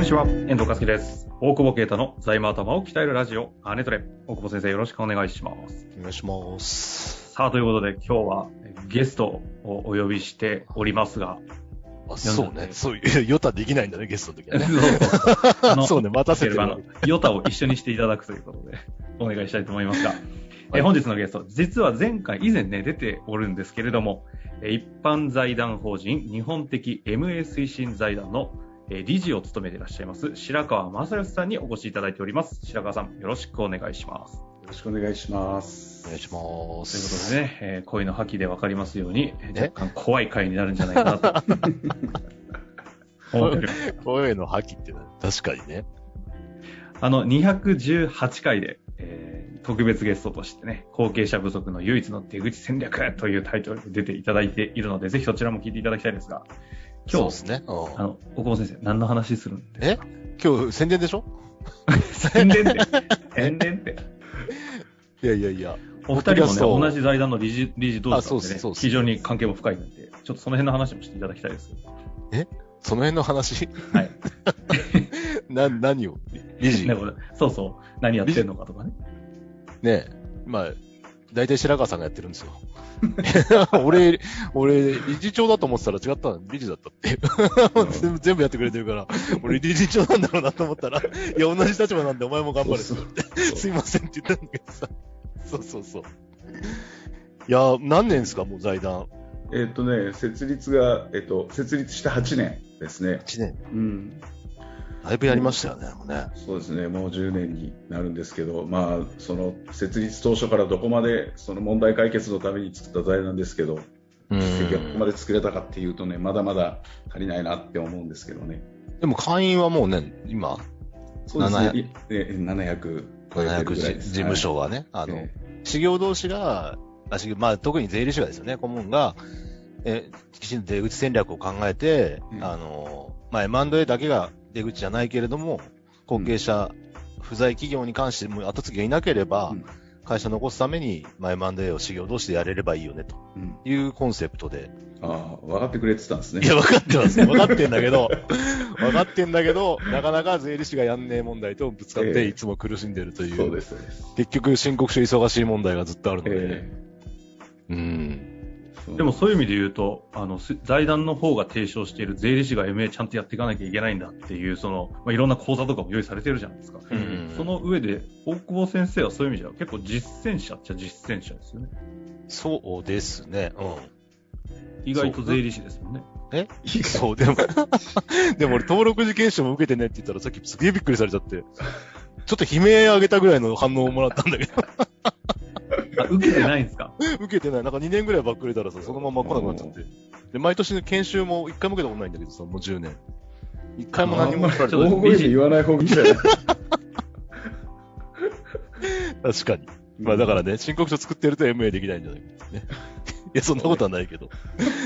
んにちは、遠藤和樹です。大久保啓太の財務頭を鍛えるラジオ、アネトレ。大久保先生、よろしくお願いします。お願いします。さあ、ということで、今日はゲストをお呼びしておりますが、あ、そうね。そういう、ヨタできないんだね、ゲストの時はね。あの そうね、待たせてるあの、ヨタを一緒にしていただくということで、お願いしたいと思いますが、え本日のゲスト、実は前回、以前ね、出ておるんですけれども、え一般財団法人日本的 MA 推進財団のえ理事を務めていらっしゃいます、白川正義さんにお越しいただいております。白川さん、よろしくお願いします。よろしくお願いします。お願いしまということす。でね、えー声の覇気で分かりますように、え若干怖い回になるんじゃないかなと。声の覇気ってね、確かにね。あの、218回で、えー特別ゲストとしてね、後継者不足の唯一の出口戦略というタイトルで出ていただいているので、ぜひそちらも聞いていただきたいんですが、今日、そうですね。うん。あの、大久保先生、何の話するんですか？今日宣伝でしょ？宣伝って、宣伝って。いやいやいや。お二人もね、同じ財団の理事、理事同士なんでね非常に関係も深いので、ちょっとその辺の話もしていただきたいです。その辺の話？はい。な、何を？理事？そうそう、何やってんのかとかね。ねまあ、大体白川さんがやってるんですよ。俺、俺、理事長だと思ってたら違ったの理事だったって。全部やってくれてるから、俺理事長なんだろうなと思ったら、いや、同じ立場なんでお前も頑張れってすいませんって言ったんだけどさ。そうそうそう。いや、何年ですか、もう財団。えっ、とね、設立が、えっ、と、設立して8年ですね。1年。うん。だいぶやりましたよね、もうね。そうですね、もう10年になるんですけど、まあ、その設立当初からどこまでその問題解決のために作った財団ですけど、う実績がここまん。で作れたかっていうとね、まだまだ足りないなって思うんですけどね。でも会員はもうね、今、そうですね、いえ700超えてる700ぐらいです。事務所はね、あの、え修行同士が、まあ、特に税理士がですよね、顧問が、えきちんと出口戦略を考えて、うんあの、まあ、M&A だけが出口じゃないけれども、後継者、不在企業に関しても後継ぎがいなければ、うん会社残すために、まあ、M&A を修行同士でやれればいいよね、とうんいうコンセプトで。ああ、分かってくれてたんですね。いや、分かってますよ。分かってんだけど、分かってんだけど、なかなか税理士がやんねえ問題とぶつかって、ええいつも苦しんでるという、そうです、そうです。結局申告書忙しい問題がずっとあるので、えうん。えでもそういう意味で言うと、あの、す財団の方が提唱している税理士が MA ちゃんとやっていかなきゃいけないんだっていう、その、まあ、いろんな講座とかも用意されてるじゃないですか。うんその上で、大久保先生はそういう意味では結構実践者っちゃ実践者ですよね。そうですね。うん。意外と税理士ですもんね。え？そう、でも、でも俺登録受験証も受けてねって言ったらさっきすげえびっくりされちゃって、ちょっと悲鳴上げたぐらいの反応をもらったんだけど、あ、受けてないんですか？受けてない。なんか2年ぐらいばっくれたらさ、そのまま来なくなっちゃって。で、毎年の研修も1回も受けたことないんだけどさ、もう10年。1回も何もれてないちょっと大声で言わない方がいいんじゃない？確かに。まあだからね、申告書作ってると MA できないんじゃない？かね。いや、そんなことはないけど。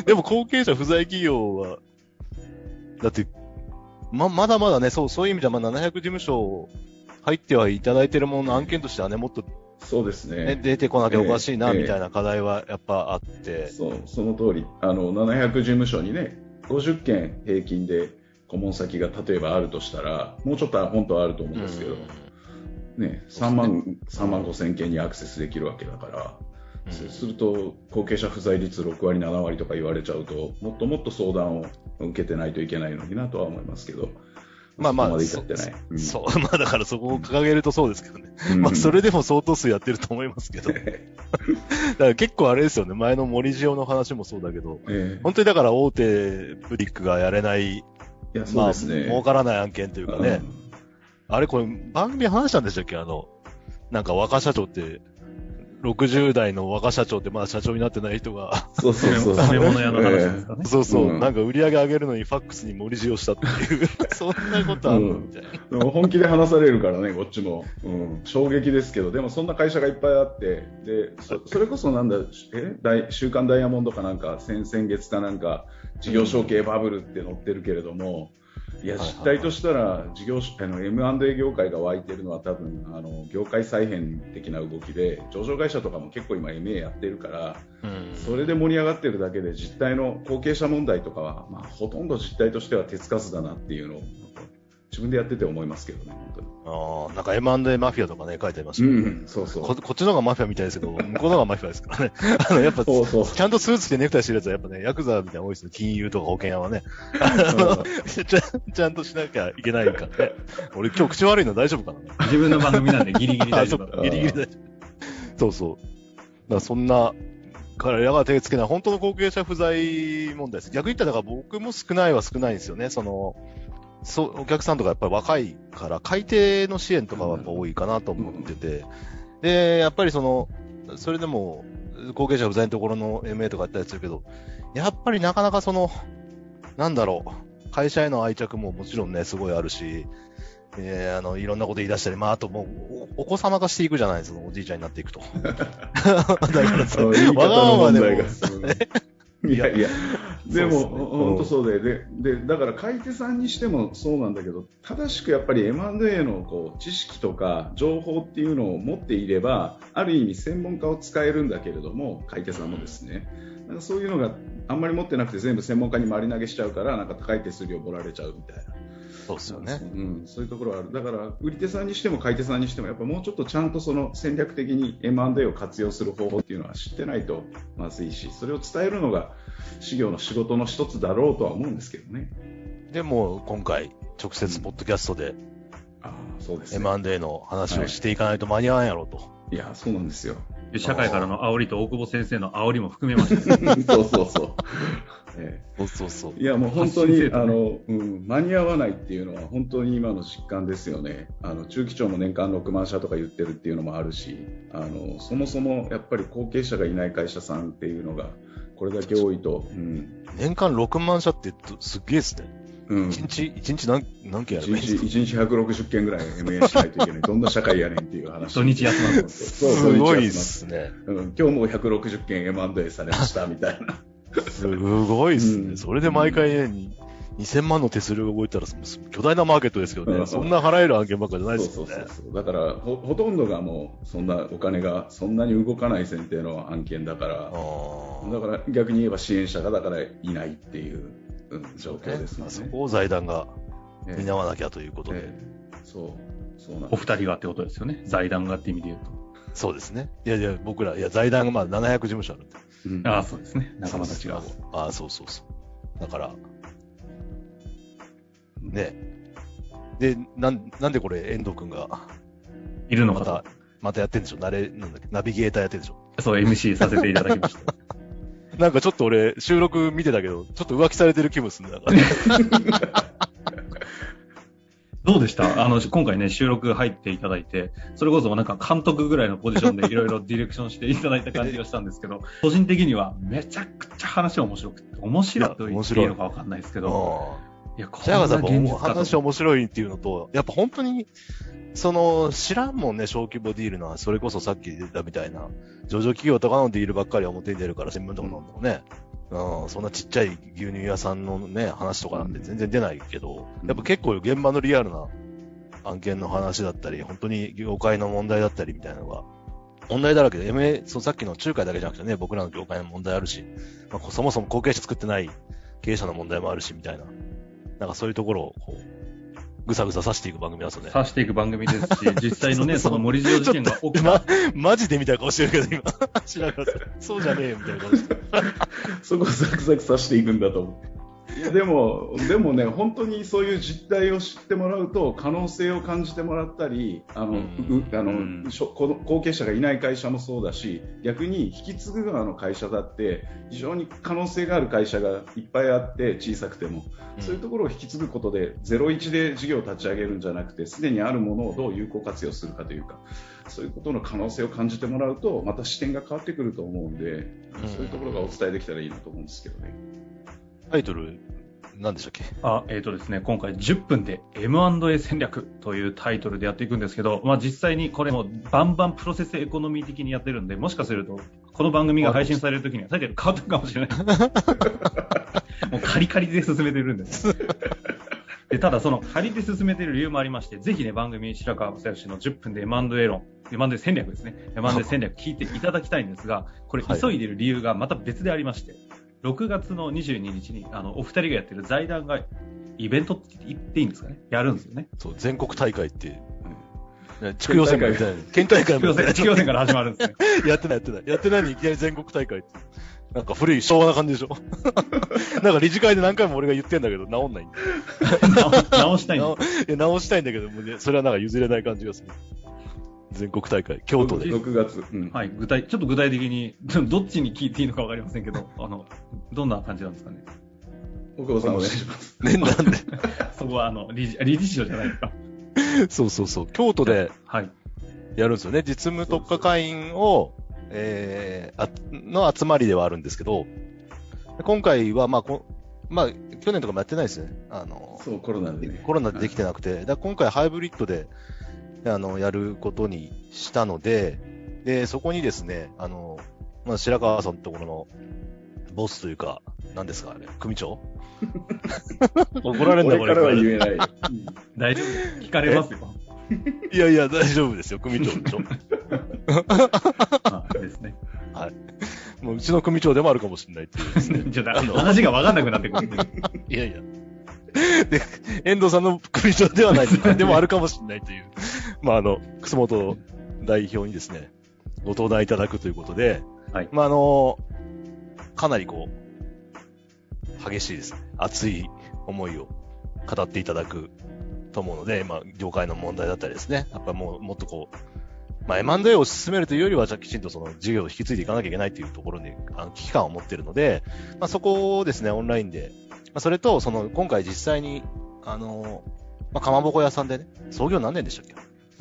でも後継者不在企業は、だって、ま、まだまだね、そう、そういう意味ではまあ700事務所入ってはいただいてるものの案件としてはね、もっと、そうですね、ね。出てこなきゃおかしいな、ええみたいな課題はやっぱあって。そう、その通り。あの、700事務所にね、50件平均で顧問先が例えばあるとしたら、もうちょっと本当はあると思うんですけど、ね、3万、3万5千件にアクセスできるわけだから、うんそうすると、後継者不在率6割、7割とか言われちゃうと、もっともっと相談を受けてないといけないのになとは思いますけど、まあまあそこまで至ってない。うんそう、まあだからそこを掲げるとそうですけどね。うんまあそれでも相当数やってると思いますけど。だから結構あれですよね、前の森塩の話もそうだけど、ええ本当にだから大手ブリックがやれない、いや、そうまあ、ですね。儲からない案件というかね、あれこれ番組話したんでしたっけ？あの、なんか若社長って、60代の若社長ってまだ社長になってない人が、うんそうそうそう。食べ物屋の話ですかね。そうそう、うん。なんか売り上げ上げるのにファックスに森塩したっていう、そんなことあるの？みたいな。でも本気で話されるからね、こっちも、うん、衝撃ですけど、でもそんな会社がいっぱいあって、でそそれこそなんだ、え？大週刊ダイヤモンドかなんか、先々月かなんか、事業承継バブルって載ってるけれども、いやはいはい実態としたら事業あの M&A 業界が湧いてるのは多分あの業界再編的な動きで上場会社とかも結構今 MA やってるからうん。それで盛り上がってるだけで実態の後継者問題とかは、まあ、ほとんど実態としては手つかずだなっていうのを自分でやってて思いますけどね。ああ、なんか M&A マフィアとかね、書いてありましたうけど、ん、そうそう。ここっちの方がマフィアみたいですけど、向こうの方がマフィアですからね。あの、やっぱ、そうそう。ちゃんとスーツ着てネクタイしてるやつはやっぱね、ヤクザみたいなの多いですね。金融とか保険屋はね。ちゃちゃんとしなきゃいけないからね。俺今日口悪いの大丈夫かな？自分の番組なんでギリギリ大丈夫 ギリギリ大丈夫。そうそう。だからそんな、彼らが手つけない本当の後継者不在問題です。逆に言ったら僕も少ないは少ないんですよね。その、そう、お客さんとかやっぱり若いから、改定の支援とかはやっぱ多いかなと思ってて、で、やっぱりその、それでも、後継者不在のところの MA とかやったりするけど、やっぱりなかなかその、なんだろう、会社への愛着ももちろんね、すごいあるし、えーあの、いろんなこと言い出したり、まあ、あともう、おお子様化していくじゃないですか、おじいちゃんになっていくと。だからわがまのまでも。いやいや、でも、本当そうで、で、で、だから買い手さんにしてもそうなんだけど、正しくやっぱり M&A のこう知識とか情報っていうのを持っていれば、ある意味専門家を使えるんだけれども、買い手さんもですね、なんかそういうのがあんまり持ってなくて全部専門家に丸投げしちゃうから、なんか高い手数料取られちゃうみたいな。そうですよね。うん、そういうところはある。だから、売り手さんにしても買い手さんにしても、やっぱもうちょっとちゃんとその戦略的に M&A を活用する方法っていうのは知ってないとまずいし、それを伝えるのが事業の仕事の一つだろうとは思うんですけどね。でも、今回、直接ポッドキャストでああ、そうですね。M&A の話をしていかないと間に合わんやろうと。いや、そうなんですよ。社会からの煽りと大久保先生の煽りも含めまして、そうそうそう。ええそうそうそう。いやもう本当に、ねあの、うん、間に合わないっていうのは本当に今の実感ですよね。あの中期長も年間6万社とか言ってるっていうのもあるし、あのそもそもやっぱり後継者がいない会社さんっていうのがこれだけ多いと、うん、年間6万社ってすっげえですね。うん、一日、一日何、何件やればいいんですか？1日1日160件ぐらい MA しないといけない。どんな社会やねんっていう話。土日休まるそうすごいっすね。うん、今日も160件 M&A されましたみたいな。すごいっすね。うんそれで毎回ね、に2000万の手数料が動いたら、巨大なマーケットですけどね、うんそんな払える案件ばっかじゃないですよね。そうそうそう。だからほ、ほとんどがもう、そんなお金がそんなに動かない選定の案件だから、あだから逆に言えば支援者がだからいないっていう、うん状況ですよあそね。こを財団がええ担わなきゃということで。ええそう、そうなんお。二人がってことですよね。財団がって意味で言うそうですね。いやいや、僕ら、いや、財団がまあ700事務所あるんで。うんと。ああ、そうですね。仲間たちが。ああ、そうそうそう。だから、ね。で、なん、なんでこれ、遠藤くんが、いるのかまた、またやってんでしょ？なれ、なんだっけ、ナビゲーターやってんでしょ？と。そう、MC させていただきました。なんかちょっと俺、収録見てたけど、ちょっと浮気されてる気分するね。なんかねどうでした？あの、今回ね、収録入っていただいて、それこそなんか監督ぐらいのポジションでいろいろディレクションしていただいた感じがしたんですけど、個人的にはめちゃくちゃ話面白くて、面白いと言っていいのかわかんないですけど、いや、こシャガさんやっぱ現実かと。話面白いっていうのと、やっぱ本当に、その、知らんもんね、小規模ディールの、それこそさっき出たみたいな、上場企業とかのディールばっかり表に出るから、新聞とか飲んでもね、うん、そんなちっちゃい牛乳屋さんのね、話とかなんて全然出ないけど、うん。やっぱ結構現場のリアルな案件の話だったり、本当に業界の問題だったりみたいなのが、問題だらけで、MA、そうさっきの仲介だけじゃなくてね、僕らの業界の問題あるし、まあ、そもそも後継者作ってない経営者の問題もあるし、みたいな。なんかそういうところを、こう、ぐさぐさ刺していく番組なんですよね。刺していく番組ですし、実際のね、その森塩事件が起きた。ま、マジでみたいな顔してるけど、今。白川さん。そうじゃねえよ、みたいな顔してる。そこをザクザクさしていくんだと思う。いやでも、でもね、本当にそういう実態を知ってもらうと、可能性を感じてもらったり、あの、うん。うあの後継者がいない会社もそうだし、逆に引き継ぐ側の会社だって、非常に可能性がある会社がいっぱいあって、小さくても、そういうところを引き継ぐことで、01で事業を立ち上げるんじゃなくて、すでにあるものをどう有効活用するかというか、そういうことの可能性を感じてもらうと、また視点が変わってくると思うんで、そういうところがお伝えできたらいいなと思うんですけどね。タイトル、何でしたっけ？あ、えっ、とですね、今回10分で M&A 戦略というタイトルでやっていくんですけど、まあ実際にこれもバンバンプロセスエコノミー的にやってるんで、もしかすると、この番組が配信されるときにはタイトル変わったかもしれない。もうカリカリで進めてるんです。でただ、その仮で進めている理由もありまして、ぜひね、番組白川正義の10分で M&A 論、M&A 戦略ですね、M&A 戦略聞いていただきたいんですが、これ、はい急いでいる理由がまた別でありまして、6月の22日にあのお二人がやってる財団がイベントって言っていいんですかね？やるんですよね。そう、全国大会って、ね地区予選からみたいな。県大会地区予選、から始まるんですね。やってないやってない。やってないのにいきなり全国大会って。なんか古い昭和な感じでしょ？なんか理事会で何回も俺が言ってんだけど、治んないんだよ。直直したいん直です。いや直したいんだけど、もうねそれはなんか譲れない感じがする。全国大会、京都で。6月。うんはい、具体、ちょっと具体的に、どっちに聞いていいのかわかりませんけど、あの、どんな感じなんですかね？大久保さんお願いします。ね、なんで？そこは、あの、理事、理事長じゃないですか。そうそうそう。京都ではい。やるんですよね。実務特化会員を、えー、あの集まりではあるんですけど、今回は、まあ、こまあ、去年とかもやってないですね。あの、そう、コロナでね。コロナでできてなくて、だから今回ハイブリッドで、あの、やることにしたので、で、そこにですね、あの、まあ、白川さんのところの、ボスというか、何ですか、あれ、組長？怒られるんだ、これ。俺からは言えない。大丈夫？聞かれますよ。いやいや、大丈夫ですよ、組長でしょ。あですね。もううちの組長でもあるかもしれないっていうですね。ちょっとあの話がわかんなくなってくる。いやいや。で、遠藤さんの組長ではないでもあるかもしれないという。まあ、あの、楠本代表にですね、ご登壇いただくということで、はいまあ、あの、かなりこう、激しいですね。熱い思いを語っていただくと思うので、まあ、業界の問題だったりですね。やっぱもう、もっとこう、まあ、M&A を進めるというよりは、じゃあきちんとその事業を引き継いでいかなきゃいけないというところに、あの、危機感を持っているので、まあ、そこをですね、オンラインで、まあ、それと、その、今回実際に、あの、まあ、かまぼこ屋さんでね、創業何年でしたっけ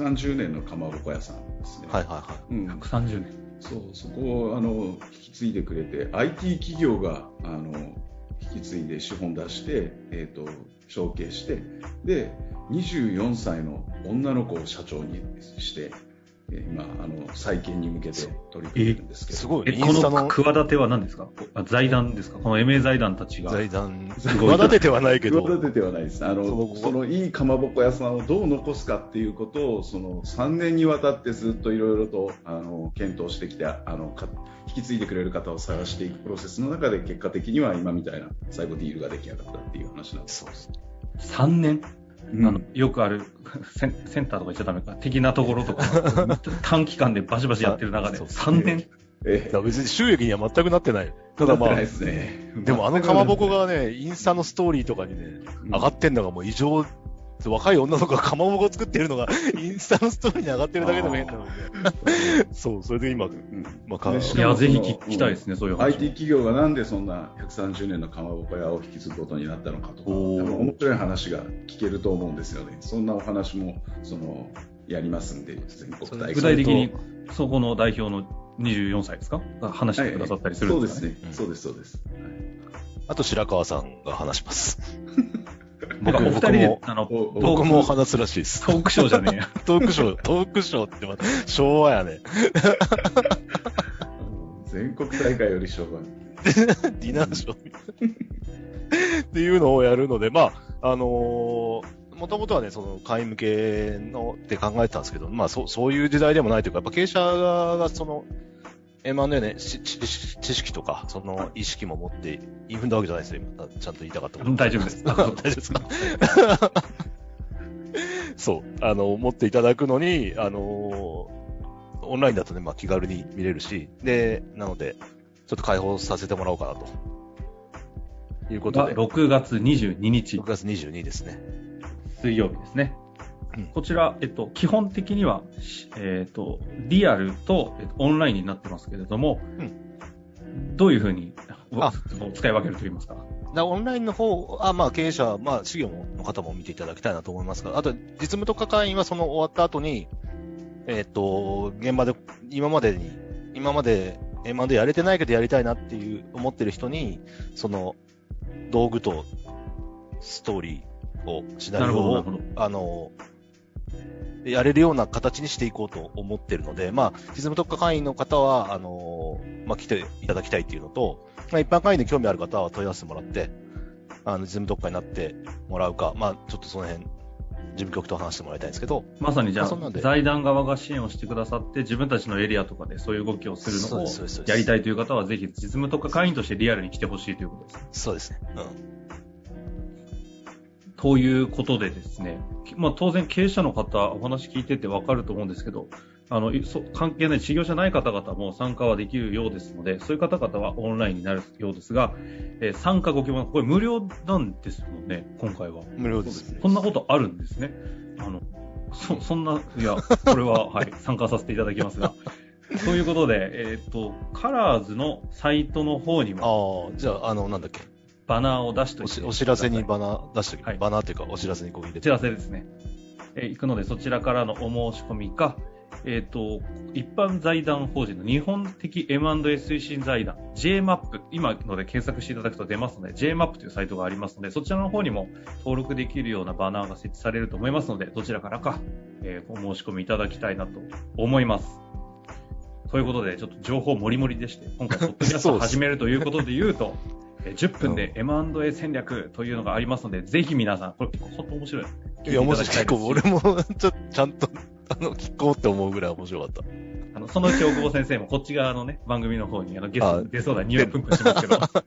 ？30年のかまぼこ屋さんですね。はいはいはうん、130年。そう、そこをあの引き継いでくれて、IT 企業があの引き継いで資本出して、えー、と承継して、で、24歳の女の子を社長にして、えー今あの、再建に向けて取り組んでるんですけい。ど、すごい、え、このの企ては何ですか？あ財団ですか？この MA 財団たちが。財団、企ててはないけど、企ててはないです。あの、そのそのいいかまぼこ屋さんをどう残すかっていうことを、その3年にわたってずっといろいろと、あの、検討してきて、あの、か引き継いでくれる方を探していくプロセスの中で、結果的には今みたいな最後ディールが出来上がったっていう話なんです。そうです。3年、うん。あのよくある センセンターとか言っちゃダメか、的なところとか、短期間でバシバシやってる中で、そう3年。えだから別に収益には全くなってない。ただまあですね。でもあのかまぼこがね、インスタのストーリーとかにね、上がってんのがもう異常、若い女の子がかまぼこ作ってるのが、インスタのストーリーに上がってるだけでも変なので。そう、それで今、うんまあかいや、ぜひ聞きたいですね、そういう話。IT 企業がなんでそんな130年のかまぼこ屋を引き継ぐことになったのかとか、面白い話が聞けると思うんですよね。そんなお話も、その、やりますんで、全国大会。具体的に、そこの代表の24歳ですか？が話してくださったりするんですかね？そうですね。そうです、そうです。あと白川さんが話します。なんかお二人で、あの、僕も話すらしいです。トークショーじゃねえや。トークショー、トークショーってまた昭和やね。全国大会より昭和。ディナーショーっていうのをやるので、まあ、あのーもともとはね、その会員向けのって考えてたんですけど、まあそう、そういう時代でもないというか、やっぱ経営者がその、M&A ね、し知知識とか、その意識も持って、言い踏んだわけじゃないですよ、今。ちゃんと言いたかったこと。大丈夫です。大丈夫ですか？そう、あの、持っていただくのに、あのオンラインだとね、まあ気軽に見れるし、で、なので、ちょっと開放させてもらおうかなと。いうことがで、6月22日6、月22日ですね。水曜日ですねうん。こちら、えっと、基本的には、しえっと、リアルと、えっと、オンラインになってますけれども、どういうふうにあ使い分けると言いますか？だオンラインの方、あまあ経営者、まあ事業の方も見ていただきたいなと思いますが、あと実務特化会員はその終わった後に、えっ、と、現場で、今までに、今まで M&A やれてないけどやりたいなっていう思ってる人に、その道具とストーリーを、シナリオを。あの、やれるような形にしていこうと思ってるので、まあ、実務特化会員の方は、あの、まあ、来ていただきたいっていうのと、まあ、一般会員で興味ある方は問い合わせてもらって、あの、実務特化になってもらうか、まあ、ちょっとその辺、事務局と話してもらいたいんですけど、まさにじゃあ財団側が支援をしてくださって、自分たちのエリアとかでそういう動きをするのをやりたいという方は、ぜひ実務特化会員としてリアルに来てほしいということです。そうですね。ということでですね、まあ、当然経営者の方、お話聞いててわかると思うんですけど、あのそ関係ない、事業者ない方々も参加はできるようですので、そういう方々はオンラインになるようですが、えー参加ご希望、これ無料なんですよね、今回は。無料です。こんなことあるんですね。あの、そ、そんな、いや、これは、はい、参加させていただきますが。ということで、えっ、と、カラーズのサイトの方にもああ、じゃあ、あの、なんだっけ。バナーを出しておいてお知らせにバナー出してはいバナーっていうか、お知らせにこう入れおて。知らせですね。えー行くので、そちらからのお申し込みか、えっ、と、一般財団法人の日本的 M&A 推進財団 JMAP、今ので検索していただくと出ますので、JMAP というサイトがありますので、そちらの方にも登録できるようなバナーが設置されると思いますので、どちらからか、えーお申し込みいただきたいなと思います。ということで、ちょっと情報もりもりでして、今回、ポッドキャストを始めるということで言うと、えー10分で M&A 戦略というのがありますので、ぜひ皆さん、これ、本当面白い。いや、面白い。結構、俺も、ちょっと、ちゃんと、あの、聞こうって思うぐらい面白かった。あの、そのうち大久保先生もこっち側のね、番組の方にあのゲスあト出そうだ、ニューヨークプンプンしますけど、確か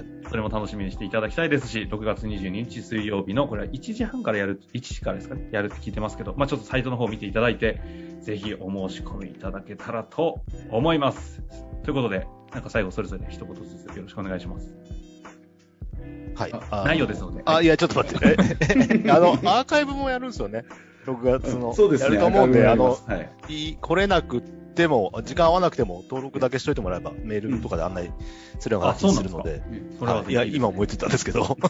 に。それも楽しみにしていただきたいですし、6月22日水曜日の、これは1時半からやる、1時からですかね、やるって聞いてますけど、まあちょっとサイトの方を見ていただいて、ぜひお申し込みいただけたらと思います。ということで、なんか最後それぞれ一言ずつよろしくお願いします。はい。内容ですので。あ、いや、ちょっと待って。えあの、アーカイブもやるんですよね。6月の。そうですね。やると思うんで、あの、はい。い来れなくても、時間合わなくても、登録だけしといてもらえば、メールとかで案内するようなあ、形そうなんでするので。それはあいや、今思いついたんですけど、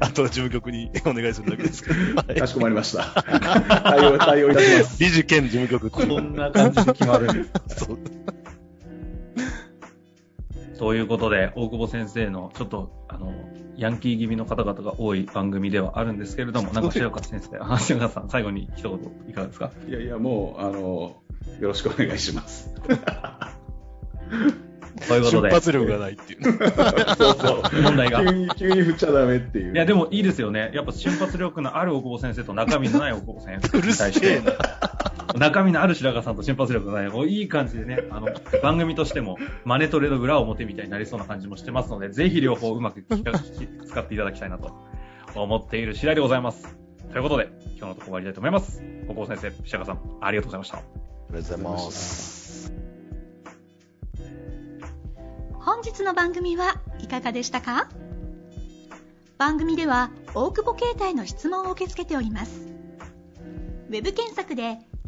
あとは事務局にお願いするだけですけど。はいかしこまりました。対応、対応いたします。理事兼事務局こんな感じで決まるんです。そうということで、大久保先生のちょっと、あの、ヤンキー気味の方々が多い番組ではあるんですけれども、なんか白川先生、あ白川さん、最後に一言いかがですか？いやいや、もう、あの、よろしくお願いします。ということで、瞬発力がないっていう。そうそう。問題が。急いに、急に振っちゃダメっていう。や、でもいいですよね。やっぱ瞬発力のある大久保先生と中身のない大久保先生に対して、中身のある白川さんと瞬発力のない、こういい感じでね、あの、番組としても、マネトレの裏表みたいになりそうな感じもしてますので、ぜひ両方うまく使っていただきたいなと思っている次第でございます。ということで、今日のところ終わりたいと思います。大久保先生、白川さん、ありがとうございました。ありがとうございます。本日の番組はいかがでしたか？番組では大久保携帯の質問を受け付けておりますウェブ検索で「